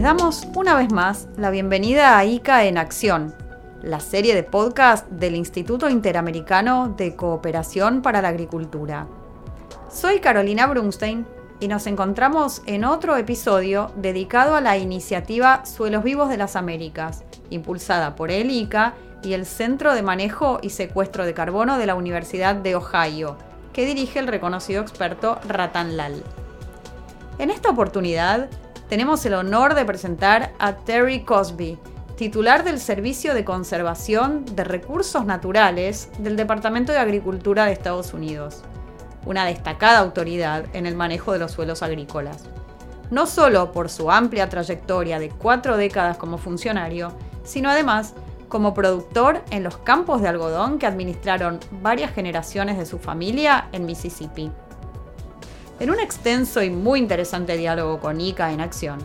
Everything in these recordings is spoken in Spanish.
Les damos una vez más la bienvenida a ICA en Acción, la serie de podcast del Instituto Interamericano de Cooperación para la Agricultura. Soy Carolina Brunstein y nos encontramos en otro episodio dedicado a la iniciativa Suelos Vivos de las Américas, impulsada por el ICA y el Centro de Manejo y Secuestro de Carbono de la Universidad de Ohio, que dirige el reconocido experto Ratan Lal. En esta oportunidad tenemos el honor de presentar a Terry Cosby, titular del Servicio de Conservación de Recursos Naturales del Departamento de Agricultura de Estados Unidos, una destacada autoridad en el manejo de los suelos agrícolas. No solo por su amplia trayectoria de cuatro décadas como funcionario, sino además como productor en los campos de algodón que administraron varias generaciones de su familia en Mississippi. En un extenso y muy interesante diálogo con ICA en acción,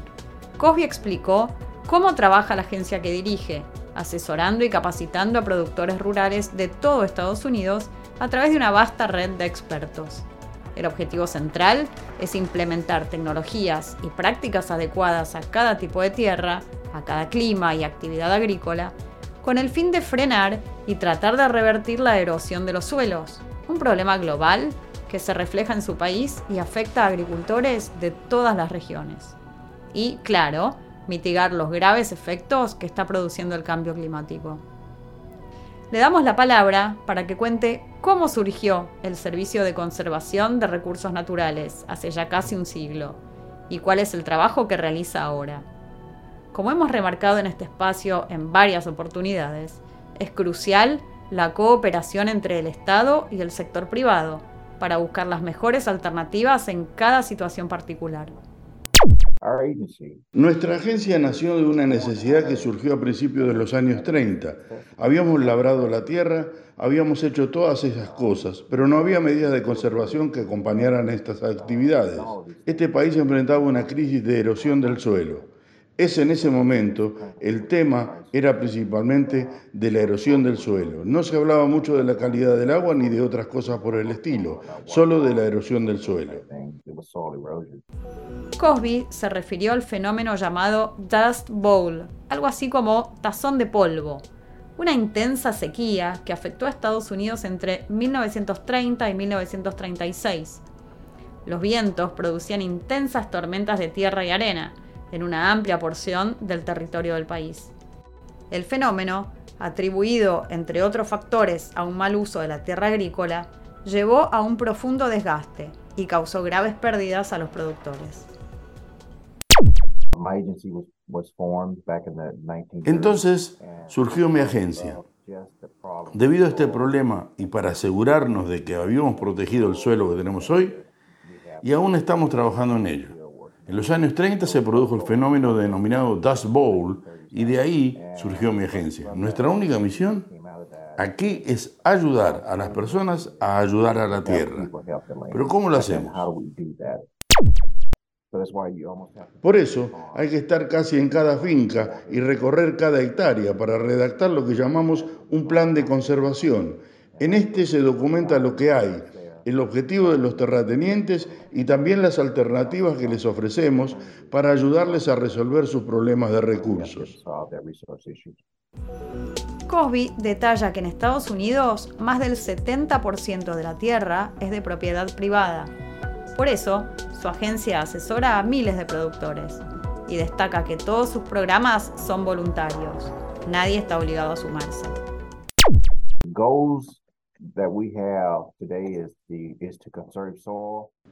Cosby explicó cómo trabaja la agencia que dirige, asesorando y capacitando a productores rurales de todo Estados Unidos a través de una vasta red de expertos. El objetivo central es implementar tecnologías y prácticas adecuadas a cada tipo de tierra, a cada clima y actividad agrícola, con el fin de frenar y tratar de revertir la erosión de los suelos, un problema global que se refleja en su país y afecta a agricultores de todas las regiones. Y, claro, mitigar los graves efectos que está produciendo el cambio climático. Le damos la palabra para que cuente cómo surgió el Servicio de Conservación de Recursos Naturales hace ya casi un siglo y cuál es el trabajo que realiza ahora. Como hemos remarcado en este espacio en varias oportunidades, es crucial la cooperación entre el Estado y el sector privado para buscar las mejores alternativas en cada situación particular. Nuestra agencia nació de una necesidad que surgió a principios de los años 30. Habíamos labrado la tierra, habíamos hecho todas esas cosas, pero no había medidas de conservación que acompañaran estas actividades. Este país enfrentaba una crisis de erosión del suelo. Es en ese momento el tema era principalmente de la erosión del suelo. No se hablaba mucho de la calidad del agua ni de otras cosas por el estilo, solo de la erosión del suelo. Cosby se refirió al fenómeno llamado Dust Bowl, algo así como tazón de polvo, una intensa sequía que afectó a Estados Unidos entre 1930 y 1936. Los vientos producían intensas tormentas de tierra y arena, en una amplia porción del territorio del país. El fenómeno, atribuido entre otros factores a un mal uso de la tierra agrícola, llevó a un profundo desgaste y causó graves pérdidas a los productores. Entonces surgió mi agencia. Debido a este problema y para asegurarnos de que habíamos protegido el suelo que tenemos hoy, y aún estamos trabajando en ello. En los años 30 se produjo el fenómeno denominado Dust Bowl y de ahí surgió mi agencia. Nuestra única misión aquí es ayudar a las personas a ayudar a la tierra. Pero ¿cómo lo hacemos? Por eso hay que estar casi en cada finca y recorrer cada hectárea para redactar lo que llamamos un plan de conservación. En este se documenta lo que hay, el objetivo de los terratenientes y también las alternativas que les ofrecemos para ayudarles a resolver sus problemas de recursos. Cosby detalla que en Estados Unidos más del 70% de la tierra es de propiedad privada. Por eso, su agencia asesora a miles de productores y destaca que todos sus programas son voluntarios. Nadie está obligado a sumarse.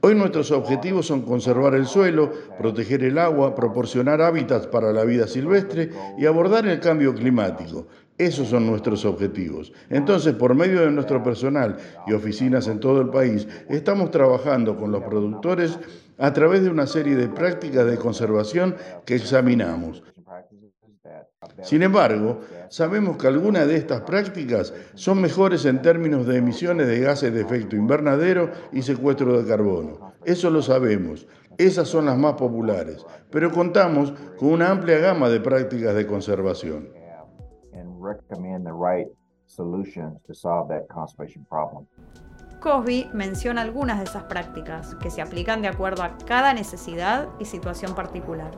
Hoy nuestros objetivos son conservar el suelo, proteger el agua, proporcionar hábitats para la vida silvestre y abordar el cambio climático. Esos son nuestros objetivos. Entonces, por medio de nuestro personal y oficinas en todo el país, estamos trabajando con los productores a través de una serie de prácticas de conservación que examinamos. Sin embargo, sabemos que algunas de estas prácticas son mejores en términos de emisiones de gases de efecto invernadero y secuestro de carbono. Eso lo sabemos. Esas son las más populares, pero contamos con una amplia gama de prácticas de conservación. Cosby menciona algunas de esas prácticas que se aplican de acuerdo a cada necesidad y situación particular.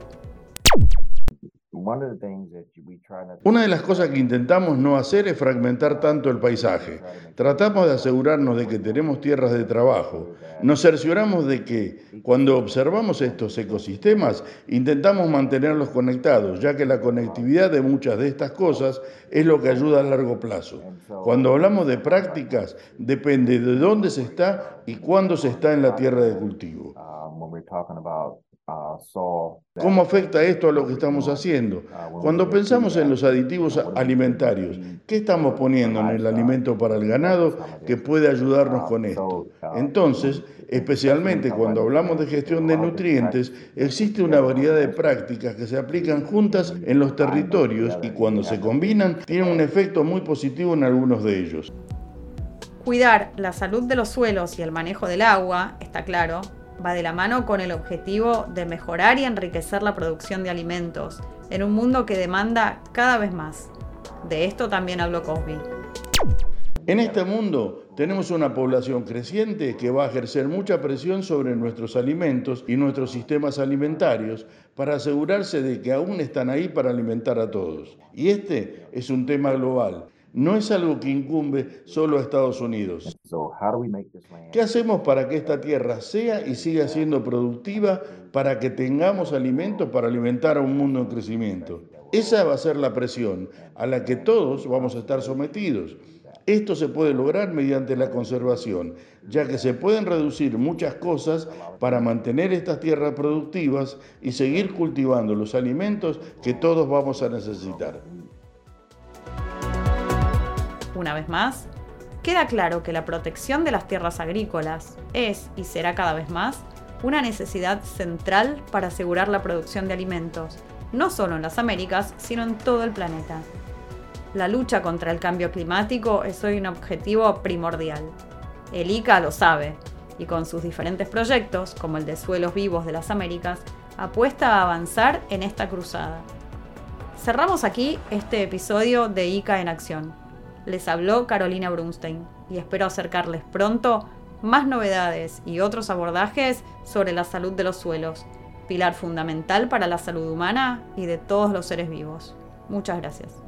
Una de las cosas que intentamos no hacer es fragmentar tanto el paisaje. Tratamos de asegurarnos de que tenemos tierras de trabajo. Nos cercioramos de que cuando observamos estos ecosistemas intentamos mantenerlos conectados, ya que la conectividad de muchas de estas cosas es lo que ayuda a largo plazo. Cuando hablamos de prácticas, depende de dónde se está y cuándo se está en la tierra de cultivo. ¿Cómo afecta esto a lo que estamos haciendo? Cuando pensamos en los aditivos alimentarios, ¿qué estamos poniendo en el alimento para el ganado que puede ayudarnos con esto? Entonces, especialmente cuando hablamos de gestión de nutrientes, existe una variedad de prácticas que se aplican juntas en los territorios y cuando se combinan tienen un efecto muy positivo en algunos de ellos. Cuidar la salud de los suelos y el manejo del agua, está claro, va de la mano con el objetivo de mejorar y enriquecer la producción de alimentos en un mundo que demanda cada vez más. De esto también habló Cosby. En este mundo tenemos una población creciente que va a ejercer mucha presión sobre nuestros alimentos y nuestros sistemas alimentarios para asegurarse de que aún están ahí para alimentar a todos. Y este es un tema global no es algo que incumbe solo a Estados Unidos. ¿Qué hacemos para que esta tierra sea y siga siendo productiva para que tengamos alimentos para alimentar a un mundo en crecimiento? Esa va a ser la presión a la que todos vamos a estar sometidos. Esto se puede lograr mediante la conservación, ya que se pueden reducir muchas cosas para mantener estas tierras productivas y seguir cultivando los alimentos que todos vamos a necesitar. Una vez más, queda claro que la protección de las tierras agrícolas es y será cada vez más una necesidad central para asegurar la producción de alimentos, no solo en las Américas, sino en todo el planeta. La lucha contra el cambio climático es hoy un objetivo primordial. El ICA lo sabe y con sus diferentes proyectos, como el de Suelos Vivos de las Américas, apuesta a avanzar en esta cruzada. Cerramos aquí este episodio de ICA en acción les habló Carolina Brunstein y espero acercarles pronto más novedades y otros abordajes sobre la salud de los suelos, pilar fundamental para la salud humana y de todos los seres vivos. Muchas gracias.